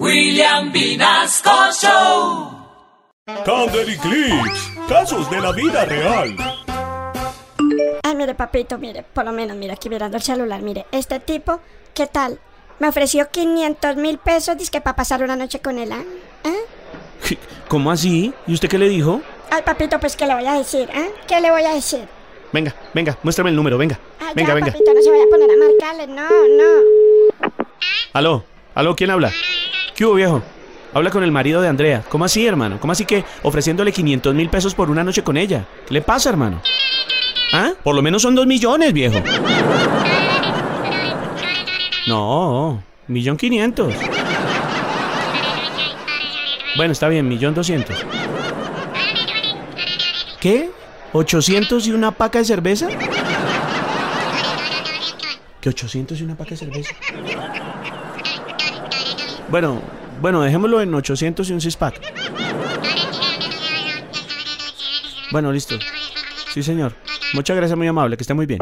William Vinasco Show. Candeli Clips, casos de la vida real. Ay, mire, papito, mire, por lo menos, mire, aquí mirando el celular, mire, este tipo, ¿qué tal? Me ofreció 500 mil pesos, que para pasar una noche con él, ¿ah? ¿Eh? ¿Cómo así? ¿Y usted qué le dijo? Ay, papito, pues, ¿qué le voy a decir, eh? ¿Qué le voy a decir? Venga, venga, muéstrame el número, venga. Ay, venga, ya, venga. papito, no se vaya a poner a marcarle, no, no. Aló, aló, ¿quién habla? ¿Qué hubo, viejo? Habla con el marido de Andrea. ¿Cómo así, hermano? ¿Cómo así que ofreciéndole 500 mil pesos por una noche con ella? ¿Qué le pasa, hermano? ¿Ah? Por lo menos son dos millones, viejo. No, millón quinientos. Bueno, está bien, millón doscientos. ¿Qué? ¿800 y una paca de cerveza? ¿Qué 800 y una paca de cerveza? Bueno, bueno, dejémoslo en 800 y un six pack. Bueno, listo. Sí, señor. Muchas gracias, muy amable. Que esté muy bien.